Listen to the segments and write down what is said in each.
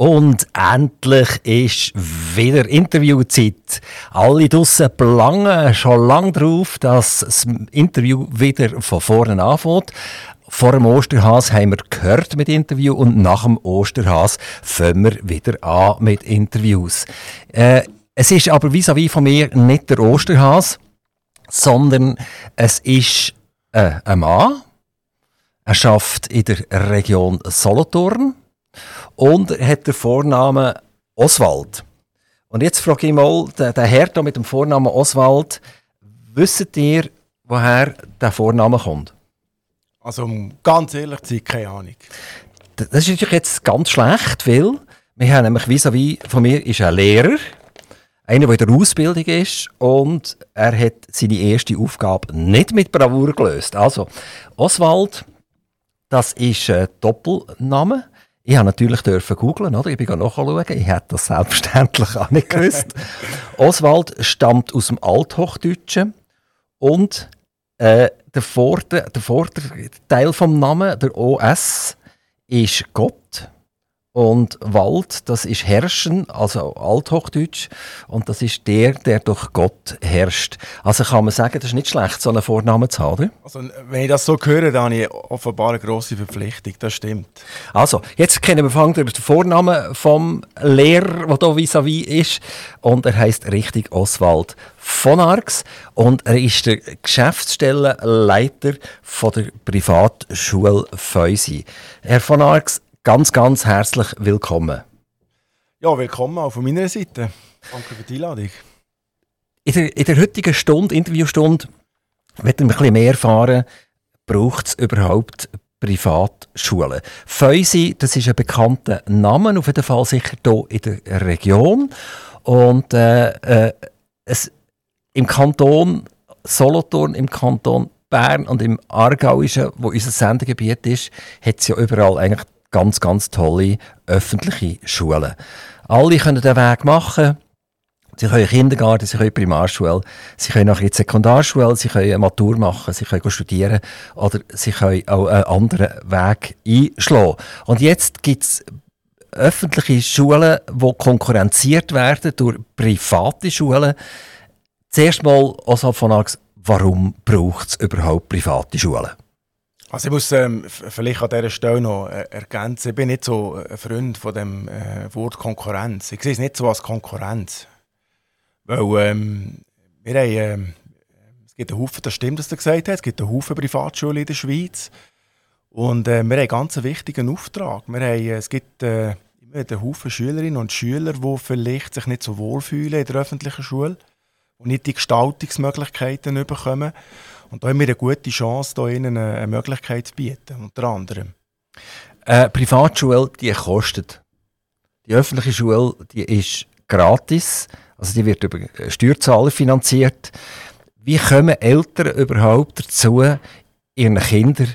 Und endlich ist wieder Interviewzeit. Alle draussen planen schon lange darauf, dass das Interview wieder von vorne anfängt. Vor dem Osterhas haben wir gehört mit Interview und nach dem Osterhas fangen wir wieder an mit Interviews. Äh, es ist aber vis-à-vis -vis von mir nicht der Osterhas, sondern es ist äh, ein Mann. Er schafft in der Region Solothurn und er hat den Vornamen Oswald. Und jetzt frage ich mal, der, der Herr da mit dem Vornamen Oswald, wisst ihr, woher der Vorname kommt? Also, um ganz ehrlich zu sein, keine Ahnung. Das ist natürlich jetzt ganz schlecht, weil wir haben nämlich vis-à-vis von mir ist ein Lehrer, einer, der in der Ausbildung ist und er hat seine erste Aufgabe nicht mit Bravour gelöst. Also, Oswald, das ist ein Doppelname. Ich habe natürlich googlen, oder? Ich bin nachschauen. Ich hätte das selbstverständlich auch nicht gewusst. Oswald stammt aus dem Althochdeutschen und äh, der Vorder, der Vorderteil vom Namen, der OS, ist Gott. Und Wald, das ist Herrschen, also Althochdeutsch. Und das ist der, der durch Gott herrscht. Also kann man sagen, das ist nicht schlecht, so einen Vornamen zu haben. Also, wenn ich das so höre, dann habe ich offenbar eine grosse Verpflichtung. Das stimmt. Also, jetzt kennen wir den Vornamen vom Lehrer, der hier vis-à-vis ist. Und er heißt richtig Oswald von Arx. Und er ist der Geschäftsstellenleiter von der Privatschule Feusi. Herr von Arx, ganz, ganz herzlich willkommen. Ja, willkommen auch von meiner Seite. Danke für die Einladung. In der, in der heutigen Stunde, Interviewstunde, werden wir ein bisschen mehr erfahren, braucht es überhaupt Privatschulen. Feusi, das ist ein bekannter Name, auf jeden Fall sicher hier in der Region. Und äh, äh, es, im Kanton Solothurn, im Kanton Bern und im Aargauischen, wo unser Sendegebiet ist, hat es ja überall eigentlich ganz, ganz tolle öffentliche Schulen. Alle können den Weg machen. Sie können Kindergarten, sie können Primarschule, sie können nachher in die Sekundarschule, sie können eine Matur machen, sie können studieren oder sie können auch einen anderen Weg einschlagen. Und jetzt gibt es öffentliche Schulen, die konkurrenziert werden durch private Schulen. Zuerst mal, Oswald von Ax, warum braucht es überhaupt private Schulen? Also ich muss ähm, vielleicht an dieser Stelle noch äh, ergänzen, ich bin nicht so ein Freund von dem äh, Wort Konkurrenz. Ich sehe es nicht so als Konkurrenz. Weil ähm, wir haben, ähm, es gibt einen Haufen, das stimmt, was du gesagt hast, es gibt einen Haufen Privatschulen in der Schweiz. Und äh, wir haben einen ganz wichtigen Auftrag. Wir haben, es gibt äh, immer einen Haufen Schülerinnen und Schüler, die vielleicht sich nicht so wohl fühlen in der öffentlichen Schule und nicht die Gestaltungsmöglichkeiten bekommen. Und da haben wir eine gute Chance, da ihnen eine Möglichkeit zu bieten, unter anderem. Eine Privatschule, die kostet. Die öffentliche Schule, die ist gratis, also die wird über Steuerzahler finanziert. Wie kommen Eltern überhaupt dazu, ihren Kindern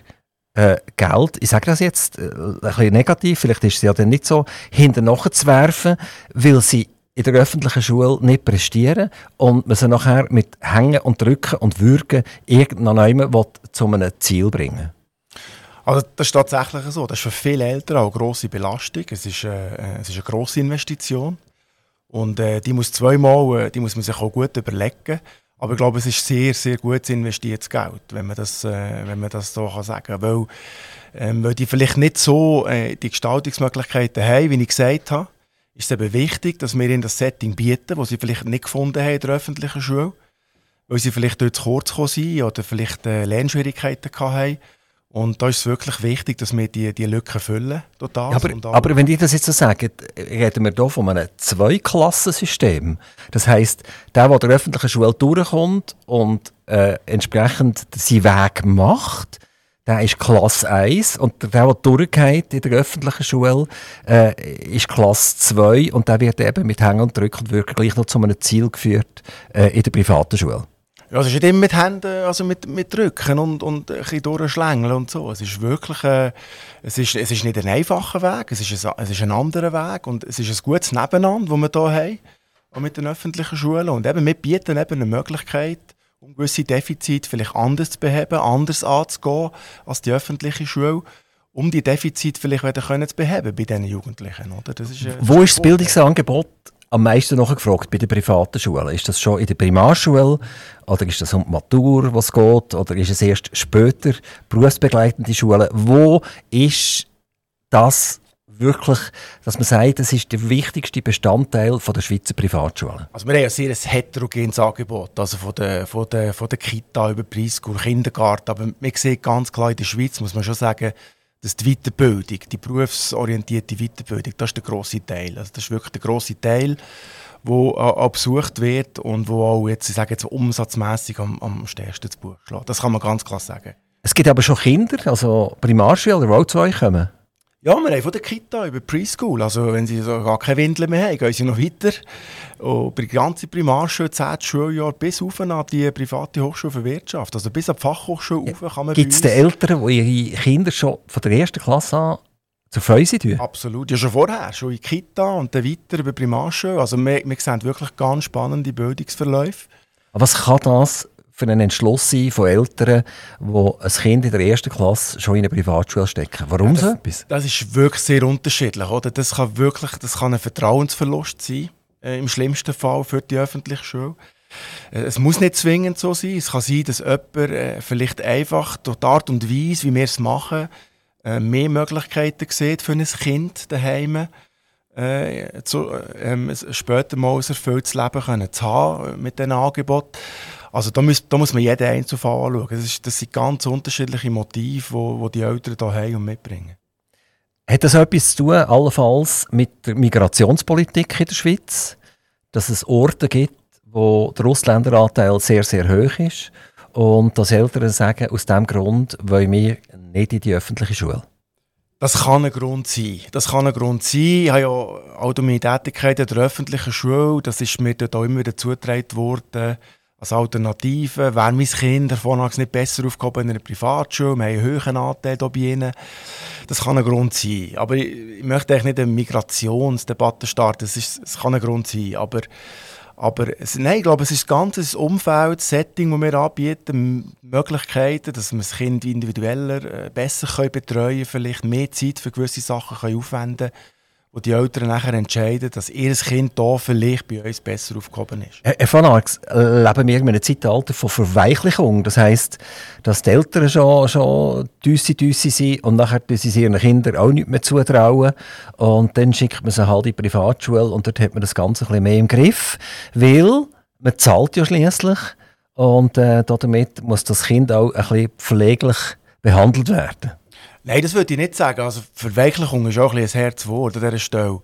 äh, Geld, ich sage das jetzt äh, ein bisschen negativ, vielleicht ist es ja dann nicht so, hinterher zu werfen, weil sie in der öffentlichen Schule nicht prestieren und man sie nachher mit Hängen und Drücken und Würgen irgendwann zu einem Ziel bringen also das ist tatsächlich so. Das ist für viele Eltern auch eine grosse Belastung. Es ist, äh, es ist eine grosse Investition. Und äh, die, muss zweimal, äh, die muss man sich auch gut überlegen. Aber ich glaube, es ist sehr, sehr gut investiertes Geld, wenn man das, äh, wenn man das so kann sagen kann. Weil, ähm, weil die vielleicht nicht so äh, die Gestaltungsmöglichkeiten haben, wie ich gesagt habe ist es eben wichtig, dass wir ihnen das Setting bieten, das sie vielleicht nicht gefunden haben in der öffentlichen Schule, weil sie vielleicht dort zu kurz gekommen sind oder vielleicht äh, Lernschwierigkeiten hatten. Und da ist es wirklich wichtig, dass wir diese die Lücken füllen. Total. Ja, aber, aber, wenn ich das jetzt so sage, reden wir hier von einem Zweiklassensystem. Das heisst, der, der der öffentlichen Schule durchkommt und äh, entsprechend seinen Weg macht, der ist Klasse 1 und der, der durchgeht in der öffentlichen Schule, äh, ist Klasse 2 und der wird eben mit Hängen und Drücken gleich noch zu einem Ziel geführt äh, in der privaten Schule. Ja, es ist nicht immer mit Händen, also mit, mit Drücken und, und ein bisschen durchschlängeln und so. Es ist wirklich, äh, es, ist, es ist nicht ein einfacher Weg, es ist ein, es ist ein anderer Weg und es ist ein gutes Nebeneinander, das wir hier haben, auch mit den öffentlichen Schulen. Und eben, wir bieten eben eine Möglichkeit, um gewisse Defizite vielleicht anders zu beheben, anders anzugehen als die öffentliche Schule. um die Defizite vielleicht wieder können zu beheben bei diesen Jugendlichen. Oder? Das ist, äh, Wo ist das Bildungsangebot am meisten nachgefragt bei den privaten Schulen? Ist das schon in der Primarschule oder ist das um die Matur, was geht? Oder ist es erst später berufsbegleitende Schulen? Wo ist das wirklich, dass man sagt, das ist der wichtigste Bestandteil von der Schweizer Privatschulen? Also wir haben ein sehr heterogenes Angebot, also von der, von der, von der Kita über Preschool, Kindergarten, aber man sieht ganz klar, in der Schweiz muss man schon sagen, dass die Weiterbildung, die berufsorientierte Weiterbildung, das ist der grosse Teil. Also das ist wirklich der grosse Teil, der auch besucht wird und wo auch jetzt, ich sage jetzt umsatzmässig am, am stärksten zu Buch schlägt. Das kann man ganz klar sagen. Es gibt aber schon Kinder, also Primarschüler, die auch zu euch kommen. Ja, wir haben von der Kita über Preschool. Also, wenn sie so gar keine Windeln mehr haben, gehen sie noch weiter. Und bei der ganzen Primarschule, 10. Schuljahr, bis auf an die private Hochschule für Wirtschaft. Also bis an die Fachhochschule ja. kann man Gibt es Eltern, die ihre Kinder schon von der ersten Klasse an zur Fäuse tun? Absolut. Ja, schon vorher. Schon in Kita und dann weiter über Primarschule. Also wir, wir sehen wirklich ganz spannende Bildungsverläufe. Aber was kann das für einen Entschluss sein von Eltern, die ein Kind in der ersten Klasse schon in eine Privatschule stecken? Warum ja, das, so etwas? Das ist wirklich sehr unterschiedlich. Oder? Das kann wirklich das kann ein Vertrauensverlust sein, äh, im schlimmsten Fall für die öffentliche Schule. Äh, es muss nicht zwingend so sein. Es kann sein, dass jemand äh, vielleicht einfach durch die Art und Weise, wie wir es machen, äh, mehr Möglichkeiten sieht für ein Kind daheim. Äh, zu, äh, später mal ein erfülltes Leben können zu haben mit diesen Angeboten. Also da muss, da muss man jeden Einzelfall anschauen. Das, ist, das sind ganz unterschiedliche Motive, die die Eltern hier haben und mitbringen. Hat das etwas zu tun, allenfalls mit der Migrationspolitik in der Schweiz? Dass es Orte gibt, wo der Ausländeranteil sehr, sehr hoch ist und dass Eltern sagen, aus diesem Grund wollen wir nicht in die öffentliche Schule? Das kann ein Grund sein. Das kann ein Grund sein. Ich habe ja auch meine Tätigkeit in der öffentlichen Schule, das ist mir dort auch immer wieder zugetragen worden, als Alternative wäre mein Kind davon nicht besser aufgehoben in einer Privatschule. Wir haben einen hohen Anteil bei ihnen. Das kann ein Grund sein. Aber ich, ich möchte eigentlich nicht eine Migrationsdebatte starten. Das, ist, das kann ein Grund sein. Aber, aber es, nein, ich glaube, es ist das ganze Umfeld, das Setting, das wir anbieten, Möglichkeiten, dass wir das Kind individueller, äh, besser betreuen können, vielleicht mehr Zeit für gewisse Sachen aufwenden können wo die Eltern nachher entscheiden, dass ihr Kind hier vielleicht bei uns besser aufgehoben ist. Herr von Arx, leben wir in einem Zeitalter von Verweichlichung? Das heisst, dass die Eltern schon, schon düsse, düsse sind und nachher sie ihren Kindern auch nicht mehr zutrauen. Und dann schickt man sie halt in die Privatschule und dort hat man das Ganze ein bisschen mehr im Griff, weil man zahlt ja schließlich und äh, damit muss das Kind auch ein bisschen pfleglich behandelt werden. Nein, das würde ich nicht sagen. Also Verweichlichung ist auch ein, ein Herzwort an dieser Stelle.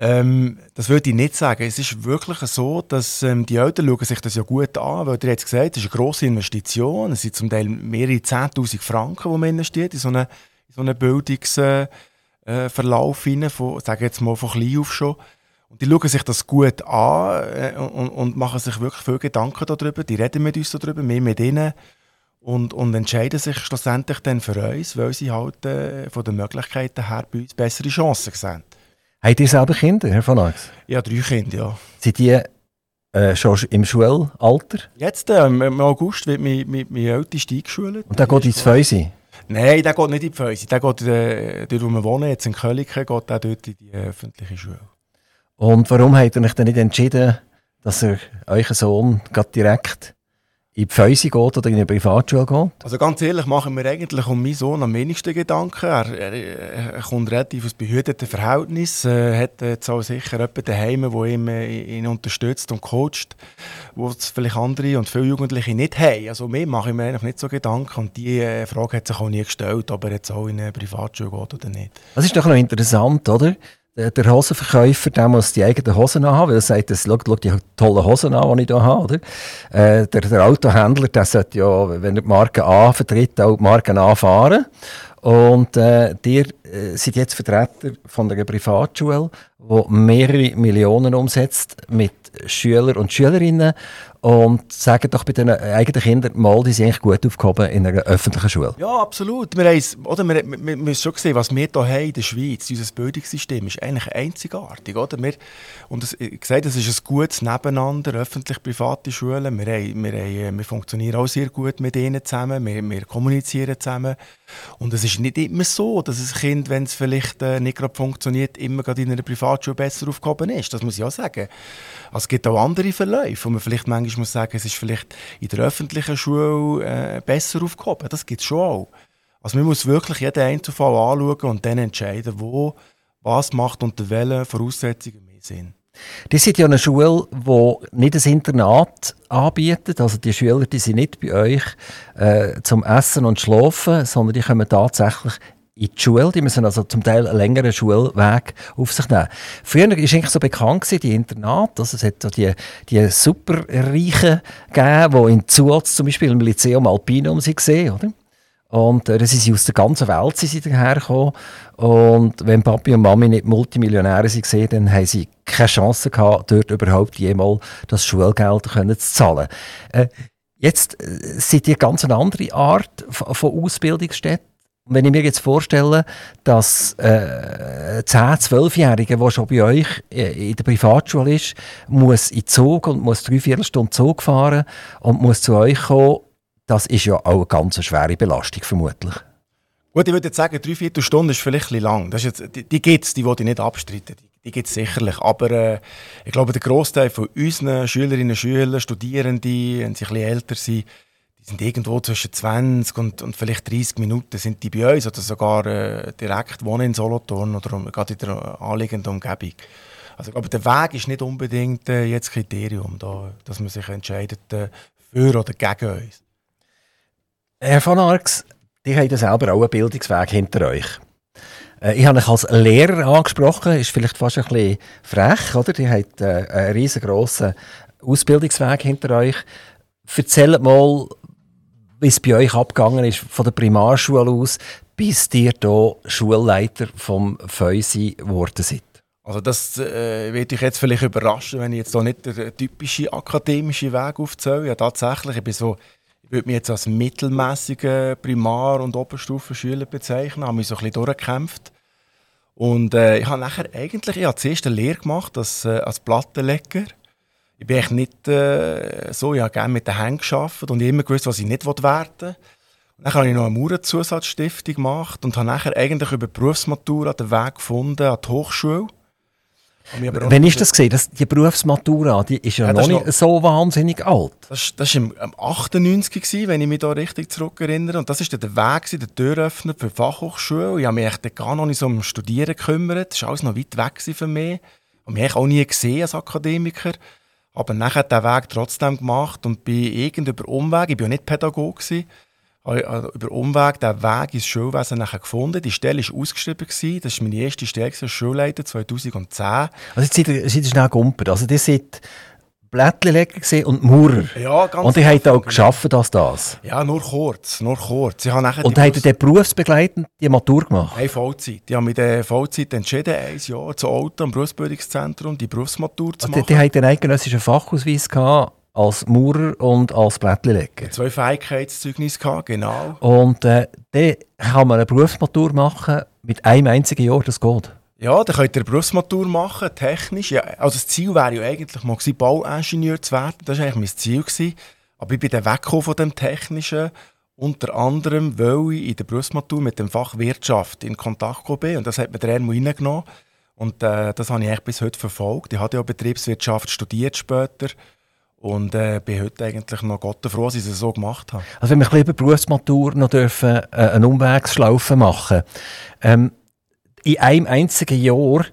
Ähm, das würde ich nicht sagen. Es ist wirklich so, dass ähm, die Eltern schauen sich das ja gut an, weil ihr jetzt gesagt es ist eine grosse Investition. Es sind zum Teil mehrere 10'000 Franken, die man investiert in so einen, so einen Bildungsverlauf äh, äh, von, sage jetzt mal, von klein auf schon. Und die schauen sich das gut an äh, und, und, machen sich wirklich viel Gedanken darüber. Die reden mit uns darüber, wir mit ihnen und, und entscheiden sich schlussendlich dann für uns, weil sie halt äh, von den Möglichkeiten her bei uns bessere Chancen sehen. Habt ihr selber Kinder, Herr von Ax? Ja, drei Kinder, ja. Sind die äh, schon im Schulalter? Jetzt, äh, im August, wird mein, mein, Ältester eingeschult. Und der geht ins Fäusi? Nein, der geht nicht in die Fäusi. Der geht, äh, dort wo wir wohnen, jetzt in Köliken, geht der dort in die öffentliche Schule. Und warum habt ihr euch dann nicht entschieden, dass er euren Sohn direkt in die Fäuse geht oder in eine Privatschule geht? Also ganz ehrlich machen wir eigentlich um meinen Sohn am wenigsten Gedanken. Er, er, er kommt relativ aus behüteten Verhältnissen, äh, hat jetzt auch sicher jemanden daheim, der ihm, äh, ihn unterstützt und coacht, wo es vielleicht andere und viele Jugendliche nicht haben. Also mir mache ich mir eigentlich nicht so Gedanken und diese äh, Frage hat sich auch nie gestellt, ob er jetzt auch in eine Privatschule geht oder nicht. Das ist doch noch interessant, oder? Der Hosenverkäufer der muss die eigenen Hosen anhaben, weil er sagt, das, schau, schau die tollen Hosen an, die ich hier habe. Oder? Äh, der, der Autohändler der sollte ja, wenn er die Marke A vertritt, auch die Marke A fahren. Und äh, dir äh, sind jetzt Vertreter von einer Privatschule, die mehrere Millionen umsetzt mit Schülern und Schülerinnen und sagen doch bei den eigenen Kindern mal, die sind eigentlich gut aufgehoben in einer öffentlichen Schule. Ja, absolut. Wir, haben schon gesehen, was wir hier haben in der Schweiz, unser Bildungssystem, ist eigentlich einzigartig. Oder? Wir, und das, ich sage, das ist ein gutes Nebeneinander, öffentlich-private Schulen. Wir, haben, wir, haben, wir funktionieren auch sehr gut mit ihnen zusammen, wir, wir kommunizieren zusammen. Und es ist nicht immer so, dass ein Kind, wenn es vielleicht äh, nicht gerade funktioniert, immer gerade in einer Privatschule besser aufgehoben ist. Das muss ich auch sagen. Also es gibt auch andere Verläufe, wo man vielleicht manchmal muss sagen, es ist vielleicht in der öffentlichen Schule äh, besser aufgehoben. Das gibt es schon auch. Also man muss wirklich jeden Einzelfall anschauen und dann entscheiden, wo, was macht unter welchen Voraussetzungen mehr Sinn. Das ist ja eine Schule, die nicht ein Internat anbietet. Also die Schüler die sind nicht bei euch äh, zum Essen und Schlafen, sondern die kommen tatsächlich in die Schule. Die müssen also zum Teil einen längeren Schulweg auf sich nehmen. Früher war eigentlich so bekannt, gewesen, die Internate. Also es hat so die, die Superreichen gegeben, die in Zuaz zum Beispiel im Lyceum Alpinum waren, oder? Und äh, sie sind aus der ganzen Welt sind sie hergekommen. Und wenn Papi und Mami nicht Multimillionäre waren, dann haben sie keine Chance gehabt, dort überhaupt jemals das Schulgeld können zu zahlen. Äh, jetzt äh, sind die ganz eine andere Art von Ausbildungsstätten. Wenn ich mir jetzt vorstelle, dass äh, 10-, 12-Jährige, der schon bei euch äh, in der Privatschule ist, muss in Zug und muss drei, vier Stunden Zug fahren und muss zu euch kommen, das ist ja auch eine ganz schwere Belastung vermutlich. Gut, ich würde jetzt sagen, drei, vier Stunden ist vielleicht ein bisschen lang. Das ist jetzt, die die gibt es, die wollte ich nicht abstreiten. Die, die gibt es sicherlich. Aber äh, ich glaube, der Großteil von unseren Schülerinnen und Schülern, Studierenden, wenn sie ein bisschen älter sind, die sind irgendwo zwischen 20 und, und vielleicht 30 Minuten sind die bei uns oder sogar äh, direkt wohnen in Solothurn oder um, gerade in der anliegenden Umgebung. Also glaube, der Weg ist nicht unbedingt äh, jetzt Kriterium, da, dass man sich entscheidet äh, für oder gegen uns. Herr von Arx, die haben selber auch einen Bildungsweg hinter euch. Äh, ich habe euch als Lehrer angesprochen, ist vielleicht fast ein bisschen frech, oder? Die haben äh, einen riesengroßen Ausbildungsweg hinter euch. Erzählt mal, wie es bei euch abgegangen ist, von der Primarschule aus, bis ihr hier Schulleiter vom Feusi geworden seid. Also das äh, wird dich jetzt vielleicht überraschen, wenn ich jetzt hier nicht den typischen akademischen Weg aufzähle. Ja, tatsächlich, ich bin so ich würde mich jetzt als mittelmäßiger Primar- und Oberstufenschüler bezeichnen, habe mich so ein bisschen durchgekämpft. Und äh, ich habe nachher eigentlich, ich habe zuerst eine Lehre gemacht als, äh, als Plattenleger. Ich bin eigentlich nicht äh, so, ich habe gerne mit den Händen gearbeitet und immer gewusst, was ich nicht werden will. Dann habe ich noch eine Mauernzusatzstiftung gemacht und habe nachher eigentlich über die Berufsmatura den Weg gefunden an die Hochschule. Wann ist das gesehen? Das, die Berufsmatura, die ist ja, ja noch nicht noch, so wahnsinnig alt. Das, das war im, im 98, gewesen, wenn ich mich da richtig zurückerinnere. Und das war der Weg, der Türöffner für die Fachhochschule. Ich habe mich echt gar noch nicht so um Studieren gekümmert. Das war alles noch weit weg für mich. Ich habe mich auch nie gesehen als Akademiker. Aber nachher den Weg trotzdem gemacht und bin irgendwie über Umweg, ich war ja nicht Pädagoge, gewesen, habe über Umweg den Weg ins Schulwesen nachher gefunden. Die Stelle war ausgeschrieben. Das war meine erste Stelle als Schulleiter 2010. Also jetzt seid ihr, seid ihr schnell gegumpert. Also ihr seid Blättchenleger und Maurer. Ja, ganz Und ihr habt auch geschafft als das? Ja, nur kurz. Nur kurz. Ich nachher und habt ihr dann berufsbegleitend die Matur gemacht? Nein, Vollzeit. Ich habe mich in Vollzeit entschieden, ein Jahr zu Auto am Berufsbildungszentrum die Berufsmatur zu machen. Und die habt einen eidgenössischen Fachausweis gehabt als Maurer und als Blättchenleger. Zwei Fähigkeitszeugnisse gehabt, genau. Und äh, dann kann man eine Berufsmatur machen mit einem einzigen Jahr, das geht. Ja, dann könnt ihr eine Berufsmatur machen, technisch. Ja, also das Ziel wäre ja eigentlich mal gewesen, Bauingenieur zu werden. Das war eigentlich mein Ziel. Gewesen. Aber ich bin dann weggekommen von dem Technischen. Unter anderem, weil ich in der Berufsmatur mit dem Fach Wirtschaft in Kontakt bin. Und das hat mir der Ermo reingenommen. Und äh, das habe ich eigentlich bis heute verfolgt. Ich habe ja Betriebswirtschaft studiert später. Und äh, bin heute eigentlich noch Gott froh, dass ich es so gemacht habe. Also wenn wir ein bisschen über Berufsmatur noch dürfen, äh, eine Umwegsschlaufe machen ähm, In einem einzigen Jahr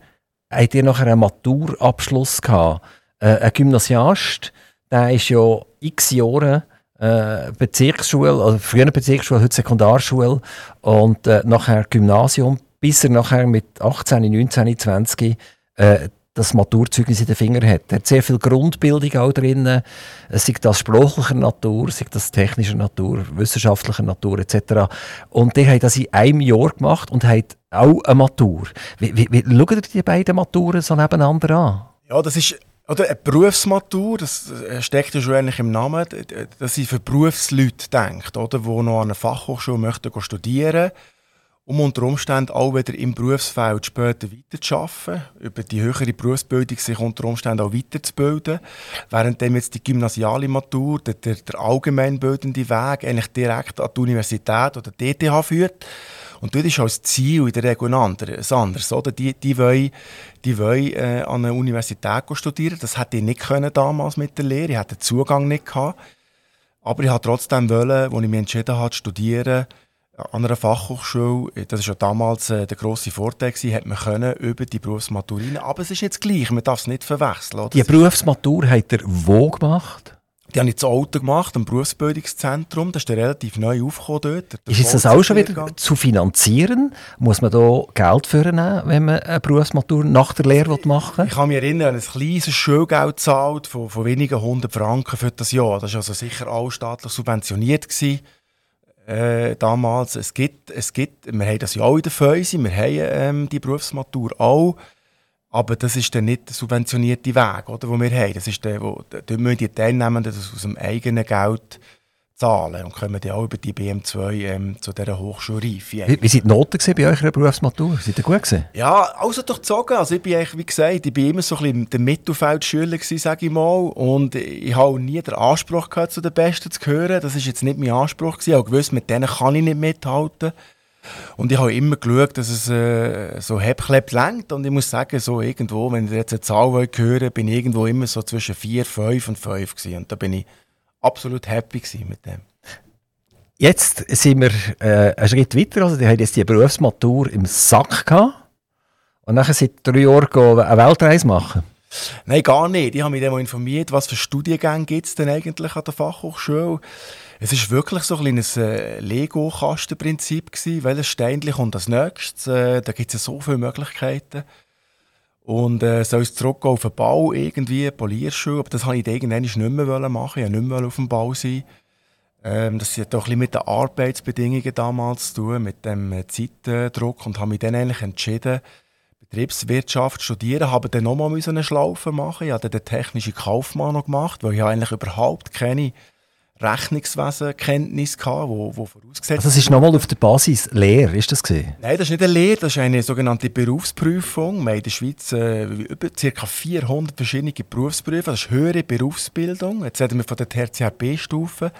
habt ihr nachher einen Maturabschluss gehabt. Äh, ein Gymnasiast, der ist ja x Jahre äh, Bezirksschule, also früher Bezirksschule, heute Sekundarschule und äh, nachher Gymnasium, bis er nachher mit 18, 19, 20 äh, das Maturzeugnis in den Fingern hat. Er hat sehr viel Grundbildung auch drin, sei das sprachlicher Natur, sei das technischer Natur, wissenschaftlicher Natur etc. Und der hat das in einem Jahr gemacht und hat auch eine Matur. Wie, wie, wie schaut ihr die beiden Maturen so nebeneinander an? Ja, das ist oder eine Berufsmatur, das steckt ja schon eigentlich im Namen, dass sie für Berufsleute denkt, oder, die noch an einer Fachhochschule möchten studieren um unter Umständen auch wieder im Berufsfeld später weiterzuarbeiten, über die höhere Berufsbildung sich unter Umständen auch weiterzubilden, während dem jetzt die gymnasiale Matur, der, der, der allgemeinbildende Weg eigentlich direkt an die Universität oder die ETH führt. Und dort ist als Ziel in der Regel ein anderes. Oder? Die, die wollen, die wollen äh, an einer Universität studieren. Das hätte ich nicht können damals mit der Lehre. Ich hatte den Zugang nicht gehabt. Aber ich wollte trotzdem, wollen, als ich mich entschieden habe, zu studieren, an einer Fachhochschule, das war ja damals äh, der grosse Vorteil, gewesen, hat man können über die Berufsmatur rein. Aber es ist jetzt gleich, man darf es nicht verwechseln. Oder? Die Berufsmatur hat er wo gemacht? Die habe ich zu Auto gemacht, am Berufsbildungszentrum. Das ist relativ neu aufgekommen dort. Ist jetzt das auch schon wieder zu finanzieren? Muss man da Geld für nehmen, wenn man eine Berufsmatur nach der Lehre machen will? Ich kann mich erinnern, ein kleines Schulgeld zahlt von, von wenigen hundert Franken für das Jahr. Das war also sicher auch staatlich subventioniert. Gewesen äh, damals. Es gibt, es gibt, wir haben das ja auch in der Fäuse, wir haben ähm, die Berufsmatur auch, aber das ist dann nicht der subventionierte Weg, oder, den wir haben. Das ist der, wo, da müssen die Teilnehmenden das aus dem eigenen Geld zahlen und kommen dann auch über die BM2 ähm, zu dieser Hochschulreife. Wie, wie sind die Noten bei eurer Berufsmatur? Sind die gut gewesen? Ja, also durchzogen. Also ich bin eigentlich, wie gesagt, ich bin immer so ein bisschen der Mittelfeldschüler gewesen, sage ich mal. Und ich habe nie den Anspruch gehabt, zu den Besten zu gehören. Das ist jetzt nicht mein Anspruch gewesen. Ich habe gewusst, mit denen kann ich nicht mithalten. Und ich habe immer geschaut, dass es äh, so hebklebt lenkt. Und ich muss sagen, so irgendwo, wenn ich jetzt eine Zahl höre, bin ich irgendwo immer so zwischen 4, 5 und 5 gewesen. Und da bin ich absolut happy mit dem. Jetzt sind wir äh, einen Schritt weiter. Also, die haben jetzt die Berufsmatur im Sack gehabt. Und nachher seit drei Jahren eine Weltreise machen. Nein, gar nicht. Ich habe mich dann mal informiert, was für Studiengänge gibt es denn eigentlich an der Fachhochschule. Es ist wirklich so ein kleines äh, Lego-Kastenprinzip gewesen. Welches Steinchen kommt als nächstes? Äh, da gibt es ja so viele Möglichkeiten. Und äh, soll es zurückgehen auf den Bau, irgendwie, Polierschule. Aber das wollte ich irgendwann nicht mehr machen. Ich wollte nicht mehr auf dem Bau sein. Ähm, das hat doch ein mit den Arbeitsbedingungen damals zu tun, mit dem äh, Zeitdruck. Und habe mich dann eigentlich entschieden, Betriebswirtschaft zu studieren. Habe dann nochmal eine Schlaufe machen. Ich habe den technischen Kaufmann noch gemacht, weil ich eigentlich überhaupt keine Rechnungswesenkenntnis gehabt, wo, wo vorausgesetzt Also es ist nochmal auf der Basis Lehre, ist das gesehen? Nein, das ist nicht eine Lehre, das ist eine sogenannte Berufsprüfung. Wir haben in der Schweiz äh, über ca. 400 verschiedene Berufsprüfe, das ist höhere Berufsbildung. Jetzt reden wir von der Tertiär-B-Stufe.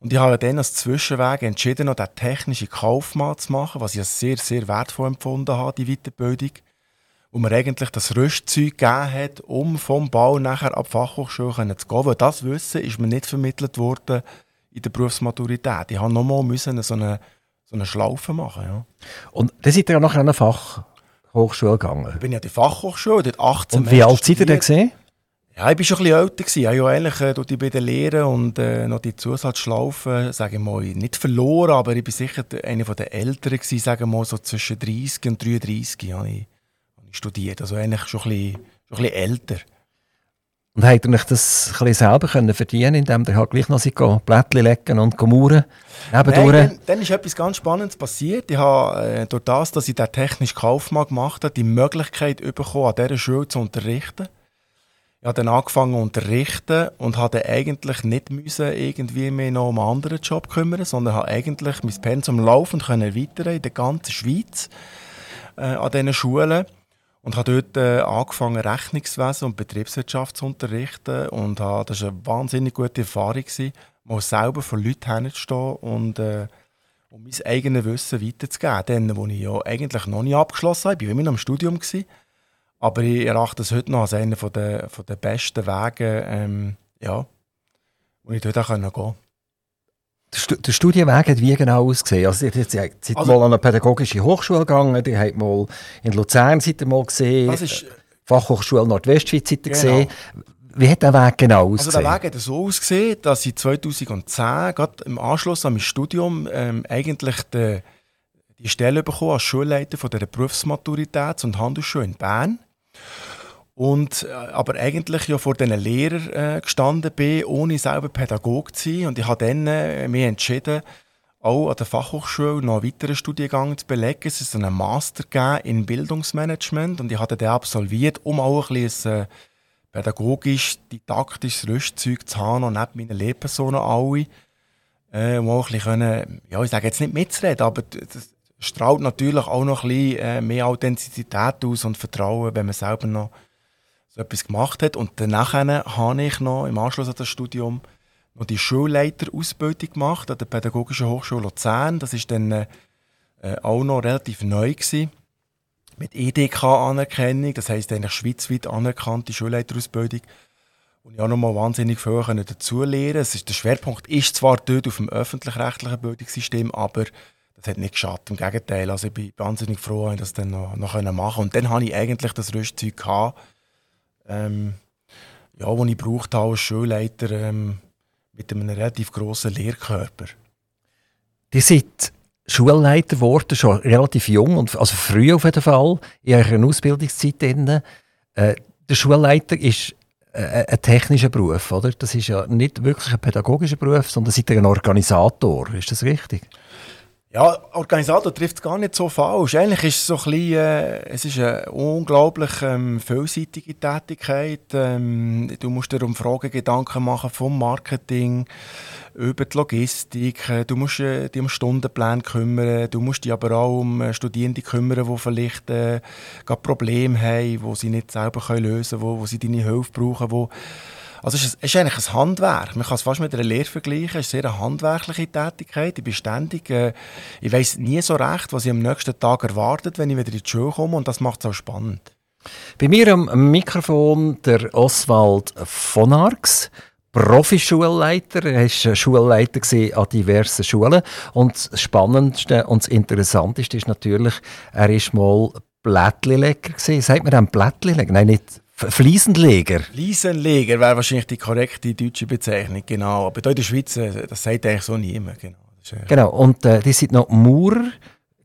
Und ich habe dann als Zwischenweg entschieden, noch den technischen Kaufmann zu machen, was ich als sehr, sehr wertvoll empfunden habe, die Weiterbildung wo mir eigentlich das Rüstzeug gegeben hat, um vom Bau nachher ab Fachhochschule zu gehen. Weil das Wissen ist mir nicht vermittelt worden in der Berufsmaturität. Ich musste nochmal so eine, so eine Schlaufe machen. Ja. Und dann seid ihr ja nachher an eine Fachhochschule gegangen? Ich bin ja an die Fachhochschule, dort 18 Und wie alt seid ihr denn gesehen? Ja, ich war schon ein bisschen älter. Gewesen. Ich habe ja eigentlich äh, durch die beiden Lehren und äh, noch die Zusatzschlaufen, sage ich mal, nicht verloren, aber ich war sicher einer der Älteren, gewesen, sagen wir mal, so zwischen 30 und 33 habe ich studiert, also eigentlich schon ein bisschen, schon ein bisschen älter. Und habt ihr euch das ein selber können verdienen indem ihr halt gleich noch sich Blättchen legen und mauern? Nein, dann, dann ist etwas ganz Spannendes passiert. Ich habe äh, durch das, dass ich den technischen Kaufmann gemacht habe, die Möglichkeit bekommen, an dieser Schule zu unterrichten. Ich habe dann angefangen zu unterrichten und habe eigentlich nicht müssen irgendwie mehr noch um einen anderen Job kümmern, sondern habe eigentlich mein Pensum laufend können erweitern in der ganzen Schweiz äh, an diesen Schulen. Und habe dort äh, angefangen, Rechnungswesen und Betriebswirtschaft zu unterrichten. Und habe, das war eine wahnsinnig gute Erfahrung, gewesen, mal selber vor Leuten hinzustehen und äh, um mein eigenes Wissen weiterzugeben. Dann, wo ich ja eigentlich noch nicht abgeschlossen habe, ich war immer noch im Studium. Gewesen, aber ich erachte es heute noch als einen der, von der besten Wege, ähm, ja, wo ich dort auch gehen konnte. Der Studienweg hat wie genau ausgesehen? Also, ihr seid also, mal an eine pädagogische Hochschule gegangen, ihr habt mal in Luzern seid ihr mal gesehen, ist, Fachhochschule Nordwestschweiz seid ihr genau. gesehen. Wie hat der Weg genau ausgesehen? Also der Weg hat so ausgesehen, dass ich 2010, gerade im Anschluss an mein Studium, ähm, eigentlich die, die Stelle bekommen als Schulleiter von der Berufsmaturitäts- und Handelsschule in Bern. Und, äh, aber eigentlich ja vor diesen Lehrern äh, gestanden bin, ohne selber Pädagoge zu sein. Und ich habe dann äh, mich entschieden, auch an der Fachhochschule noch einen weiteren Studiengang zu belegen. Es ist einen Master in Bildungsmanagement und ich hatte den absolviert, um auch ein bisschen äh, pädagogisch, didaktisches Rüstzeug zu haben und neben meinen Lehrpersonen alle. Äh, um auch ein bisschen können, ja, ich sage jetzt nicht mitzureden, aber das strahlt natürlich auch noch ein bisschen äh, mehr Authentizität aus und Vertrauen, wenn man selber noch so etwas gemacht hat. Und danach habe ich noch im Anschluss an das Studium noch die Schulleiterausbildung gemacht an der Pädagogischen Hochschule Luzern. Das ist dann äh, auch noch relativ neu gewesen. Mit EDK-Anerkennung, das heisst eigentlich schweizweit anerkannte Schulleiterausbildung. Und ich habe noch mal wahnsinnig viel dazu lernen. Der Schwerpunkt ist zwar dort auf dem öffentlich-rechtlichen Bildungssystem, aber das hat nicht geschadet. Im Gegenteil, also ich bin wahnsinnig froh, dass ich das dann noch, noch machen konnte. Und dann hatte ich eigentlich das Rüstzeug gehabt, ähm, ja, das ich braucht als Schulleiter ähm, mit einem relativ grossen Lehrkörper. Die sind Schulleiter geworden, schon relativ jung, und, also früh auf jeden Fall, in eurer Ausbildungszeit. Äh, der Schulleiter ist äh, ein technischer Beruf, oder? Das ist ja nicht wirklich ein pädagogischer Beruf, sondern seid ihr ein Organisator. Ist das richtig? Ja, Organisator trifft es gar nicht so falsch. Eigentlich ist es so ein bisschen, äh, es ist eine unglaublich ähm, vielseitige Tätigkeit. Ähm, du musst dir um Fragen Gedanken machen vom Marketing über die Logistik. Äh, du musst äh, dich um Stundenpläne kümmern. Du musst dich aber auch um äh, Studierende kümmern, die vielleicht äh, Probleme haben, die sie nicht selber können lösen können, wo, wo sie deine Hilfe brauchen, wo also es ist, eigentlich ein Handwerk. Man kann es fast mit einer Lehre vergleichen. Es ist eine sehr handwerkliche Tätigkeit. Ich bin ständig, äh, ich weiß nie so recht, was ich am nächsten Tag erwartet, wenn ich wieder in die Schule komme und das macht es auch spannend. Bei mir am Mikrofon der Oswald von Arx. Profischulleiter. Er war Schulleiter an diversen Schulen. Und das Spannendste und das Interessanteste ist natürlich, er war mal Blättlileger. Sagt man dann Blättlileger? Nein, nicht Fliesenleger. Fliesenleger wäre wahrscheinlich die korrekte deutsche Bezeichnung, genau. Aber hier in der Schweiz, äh, das sagt eigentlich so niemand. Genau, äh genau. und äh, die sind noch Maurer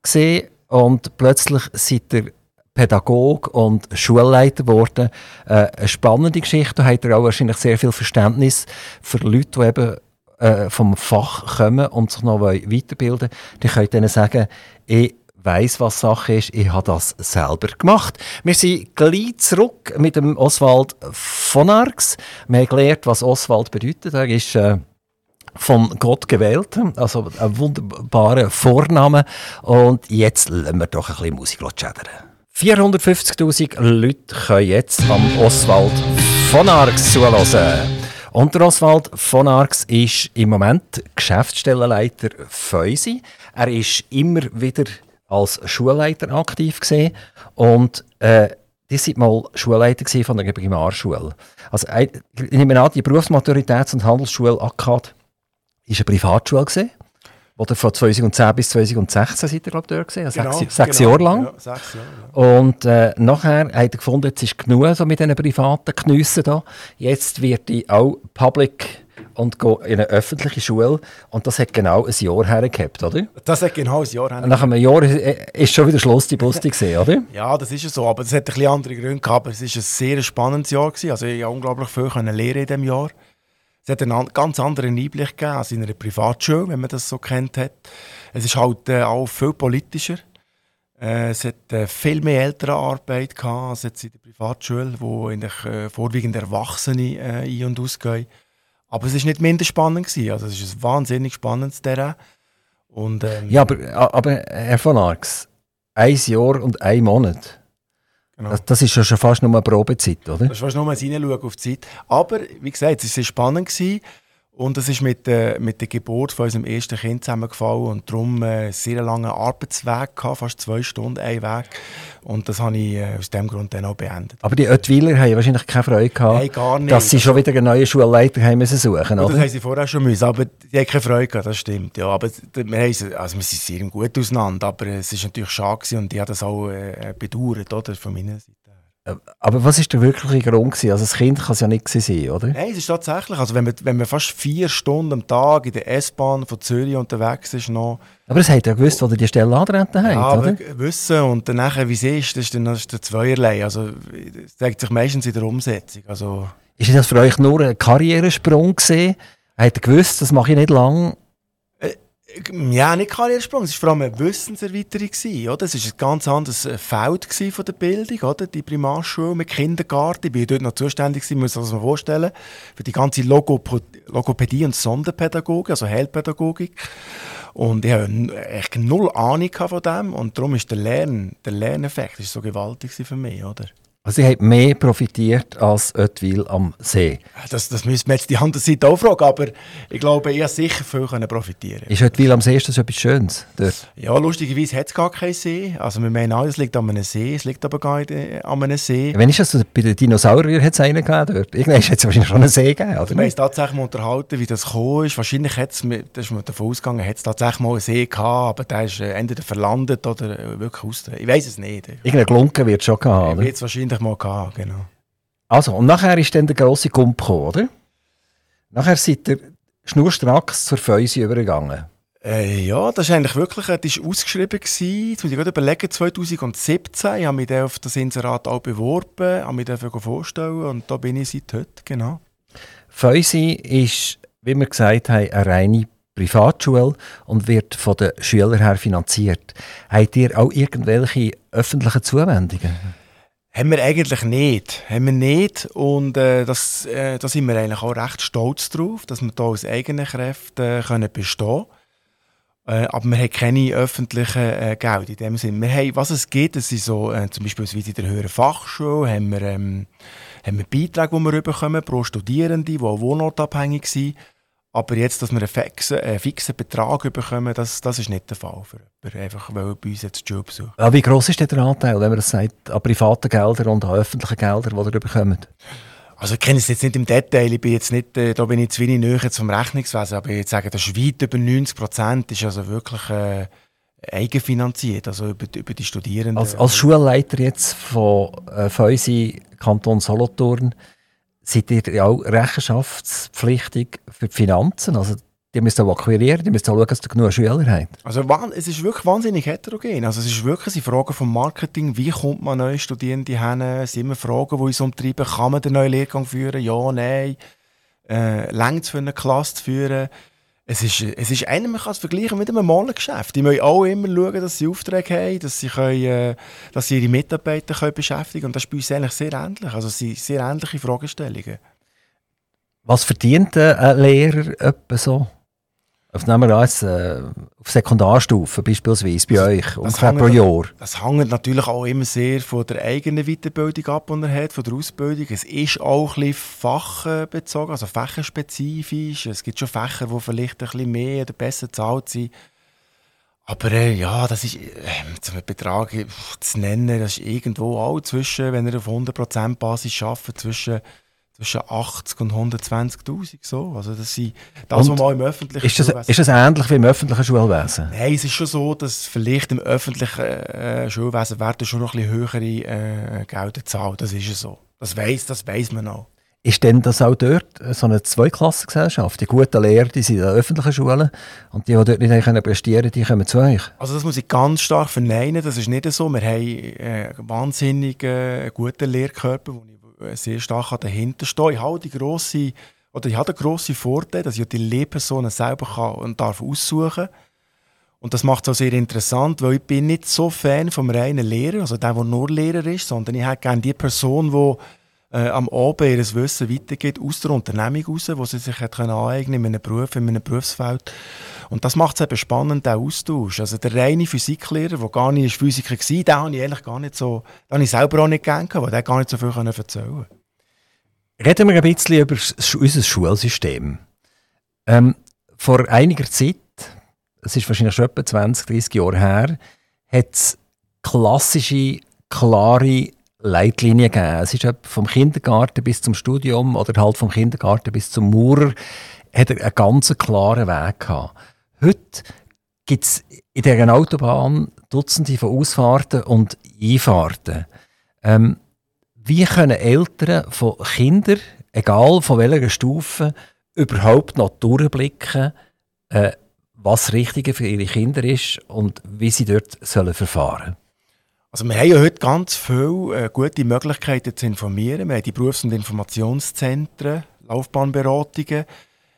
gesehen und plötzlich seid ihr Pädagog und Schulleiter geworden. Äh, eine spannende Geschichte. Da habt ihr auch wahrscheinlich sehr viel Verständnis für Leute, die eben äh, vom Fach kommen und sich noch weiterbilden wollen. Die können ihnen sagen, ich weiß, was Sache ist. Ich habe das selber gemacht. Wir sind gleich zurück mit dem Oswald von Arx. Wir haben gelernt, was Oswald bedeutet. Er ist äh, von Gott gewählt, also ein wunderbarer Vorname. Und jetzt lassen wir doch ein bisschen Musik schädern. 450.000 Leute können jetzt am Oswald von Arx zuhören. Und der Oswald von Arx ist im Moment Geschäftsstellenleiter Feusi. Er ist immer wieder als Schulleiter aktiv gesehen und äh, die sind mal Schulleiter von der Primarschule. Also ich nehme an, die Berufsmaturitäts- und Handelsschule ACAD war eine Privatschule gewesen. Oder von 2010 bis 2016 seid ihr, glaube ich, dort gesehen. Also genau, sechs, sechs genau, Jahre lang. Ja, sechs Jahre, ja. Und äh, nachher hat er gefunden, jetzt ist genug so mit diesen privaten Genüssen da. Jetzt wird die auch Public und gehe in eine öffentliche Schule. Und das hat genau ein Jahr hergehabt, oder? Das hat genau ein Jahr hergehabt. Nach einem Jahr ist schon wieder Schluss die Busti gesehen, oder? ja, das ist so. Aber es hat ein bisschen andere Gründe gehabt. Aber es war ein sehr spannendes Jahr. Gewesen. Also ich habe unglaublich viel lernen in diesem Jahr. Es hat einen ganz anderen Einblick gegeben als in einer Privatschule, wenn man das so kennt hat. Es ist halt äh, auch viel politischer. Äh, es hat äh, viel mehr Elternarbeit gehabt als jetzt in der Privatschule, wo eigentlich vorwiegend Erwachsene ein- und ausgehen. Aber es war nicht minder spannend. Gewesen. Also es ist ein wahnsinnig spannendes Terrain. Und, ähm, ja, aber, aber Herr von Arx, ein Jahr und ein Monat. Genau. Das, das, ist ja schon fast nur eine Probezeit, oder? Das ist fast nur ein Hineinschauen auf die Zeit. Aber, wie gesagt, es war spannend. Gewesen. Und es ist mit, äh, mit der Geburt von unserem ersten Kind zusammengefallen und darum äh, einen sehr langen Arbeitsweg gehabt, fast zwei Stunden ein Weg. Und das habe ich äh, aus dem Grund dann auch beendet. Aber die Ottwiler haben wahrscheinlich keine Freude gehabt, Nein, gar nicht. dass sie schon wieder einen neuen Schulleiter haben müssen suchen oder? Das haben sie vorher schon müssen, aber die haben keine Freude gehabt, das stimmt. Ja, aber wir, haben, also wir sind sehr gut auseinander, aber es war natürlich schade und ich habe das auch äh, bedauert oder, von meiner Seite. Äh, aber was war der wirkliche Grund? Gewesen? Also, das Kind kann es ja nicht sein, oder? Nein, es ist tatsächlich. Also, wenn man, wenn man fast vier Stunden am Tag in der S-Bahn von Zürich unterwegs ist, noch. Aber es hat ja gewusst, wo die Stelle antreten habt, ja, oder? wissen und dann wie es ist, das ist dann, das ist der Zweierlei. Also, das zeigt sich meistens in der Umsetzung. Also, ist das für euch nur ein Karrieresprung gewesen? Habt ihr gewusst, das mache ich nicht lange? Ja, nicht Karrieresprung, es war vor allem eine Wissenserweiterung. Oder? Es war ein ganz anderes äh, Feld von der Bildung, oder? die Primarschule mit Kindergarten. Ich war dort noch zuständig, muss man sich vorstellen, für die ganze Logop Logopädie und Sonderpädagogik, also Heilpädagogik. Und ich hatte echt null Ahnung von dem und darum ist der, Lern, der Lerneffekt ist so gewaltig für mich. Oder? Also, sie haben mehr profitiert als Oetwil am See. Das, das müssen wir jetzt die andere Seite auch fragen, aber ich glaube, ich habe sicher viel können profitieren Ist Oetwil am See ist das etwas Schönes? Dort? Ja, lustigerweise hat es gar keinen See. Also, wir meinen alle, es liegt an einem See, es liegt aber gar nicht äh, an einem See. Wenn ist das? Bei den Dinosauriern hat es einen gegeben dort. Irgendwann hat es wahrscheinlich schon einen See gegeben, oder? Wir haben uns tatsächlich mal unterhalten, wie das gekommen ist. Wahrscheinlich hat es, ist man davon ausgegangen, hat es tatsächlich mal einen See gehabt, aber der ist äh, entweder verlandet oder äh, wirklich ausgetreten. Ich weiß es nicht. Irgendein Glunken wird es schon gehabt, oder? Wahrscheinlich mal gehabt, genau. Also, und nachher ist dann der grosse Gump gekommen, oder? Nachher seid ihr schnurstracks zur Fäuse übergegangen. Äh, ja, das ist eigentlich wirklich, das ist ausgeschrieben gewesen. Jetzt muss ich gerade überlegen, 2017, ich habe mich auf das Inserat auch beworben, habe mich dafür vorstellen und da bin ich seit heute, genau. Fäuse ist, wie wir gesagt haben, eine reine Privatschule und wird von den Schülern her finanziert. Habt ihr auch irgendwelche öffentlichen Zuwendungen? Haben wir eigentlich nicht. Haben wir nicht. Und äh, das, äh, da sind wir eigentlich auch recht stolz drauf, dass wir hier aus eigenen Kräften äh, können bestehen können. Äh, aber wir haben keine öffentlichen äh, Geld in dem Sinne. Wir haben, was es gibt, das sind so, äh, zum Beispiel wie in der höheren Fachschule, haben wir, ähm, haben wir Beiträge, die wir bekommen pro Studierende, die wohnortabhängig sind. Aber jetzt, dass wir einen fixen, einen fixen Betrag bekommen, das, das ist nicht der Fall. Für jemanden, einfach weil bei uns jetzt Job suchen. Ja, wie gross ist der Anteil, wenn man das sagt, an privaten Geldern und an öffentlichen Geldern, die ihr bekommt? Also ich kenne es jetzt nicht im Detail, ich bin jetzt nicht, äh, da bin ich zu wenig näher zum Rechnungswesen, aber ich sage, das ist weit über 90 Prozent, ist also wirklich äh, eigenfinanziert, also über, über die Studierenden. Als, als Schulleiter jetzt von, äh, unserem Kanton Solothurn, seid ihr auch rechenschaftspflichtig für die Finanzen? Also die müssen auch akquirieren, die müssen auch schauen, dass ihr genug Schüler habt. Also es ist wirklich wahnsinnig heterogen. Also es ist wirklich eine Frage vom Marketing, wie kommt man neue Studierende hin? Es sind immer Fragen, die uns umtreiben. Kann man den neuen Lehrgang führen? Ja, nein. Äh, Längt für eine Klasse zu führen? Es ist, es ist einer, man kann es vergleichen mit einem Molengeschäft. Die müssen auch immer schauen, dass sie Aufträge haben, dass sie, können, äh, dass sie ihre Mitarbeiter können beschäftigen können. Und das ist bei uns eigentlich sehr ähnlich. Also es sind sehr ähnliche Fragestellungen. Was verdient ein Lehrer etwa so? Auf, nehmen wir äh, auf Sekundarstufe beispielsweise bei euch, ungefähr pro Jahr. Das hängt natürlich auch immer sehr von der eigenen Weiterbildung ab, die er hat, von der Ausbildung. Es ist auch ein bisschen fachbezogen, also fächerspezifisch. Es gibt schon Fächer, die vielleicht ein bisschen mehr oder besser bezahlt sind. Aber äh, ja, das ist, äh, zum Betrag zu nennen, das ist irgendwo auch zwischen, wenn er auf 100% Basis arbeitet, zwischen zwischen 80 und 120'000 so. Also das sind das, was man im öffentlichen ist das, ist das ähnlich wie im öffentlichen Schulwesen? Nein, es ist schon so, dass vielleicht im öffentlichen äh, Schulwesen werden schon noch ein bisschen höhere äh, Gelder gezahlt. Das ist so. Das weiß das weiss man auch. Ist denn das auch dort so eine Zweiklassengesellschaft? Die guten Lehrer die sind in den öffentlichen Schulen und die, die dort nicht können prestieren können, die kommen zu euch? Also das muss ich ganz stark verneinen. Das ist nicht so. Wir haben äh, wahnsinnig äh, gute Lehrkörper, die äh, sehr stark dahinter stehe. Ich habe die grosse, oder ich habe den grossen Vorteil, dass ich die Lehrpersonen selber kann und darf aussuchen und das macht es auch sehr interessant, weil ich bin nicht so Fan vom reinen Lehrer, also der, der nur Lehrer ist, sondern ich hätte gerne die Person, die äh, am Abend ihr Wissen weitergeht, aus der Unternehmung raus, wo sie sich hat können aneignen in einem Beruf, in einem Berufsfeld. Und das macht es eben spannend, der Austausch. Also der reine Physiklehrer, der gar nicht Physiker war, den habe ich eigentlich gar nicht so, den habe ich selber auch nicht gern weil der gar nicht so viel erzählen konnte. Reden wir ein bisschen über unser Schulsystem. Ähm, vor einiger Zeit, es ist wahrscheinlich schon etwa 20, 30 Jahre her, hat es klassische, klare Leitlinien gegeben. Es ist vom Kindergarten bis zum Studium oder halt vom Kindergarten bis zum Maurer hat er einen ganz klaren Weg gehabt. Heute gibt es in dieser Autobahn Dutzende von Ausfahrten und Einfahrten. Ähm, wie können Eltern von Kindern, egal von welcher Stufe, überhaupt noch durchblicken, äh, was Richtige für ihre Kinder ist und wie sie dort sollen verfahren also wir haben ja heute ganz viele äh, gute Möglichkeiten zu informieren. Wir haben die Berufs- und Informationszentren, Laufbahnberatungen.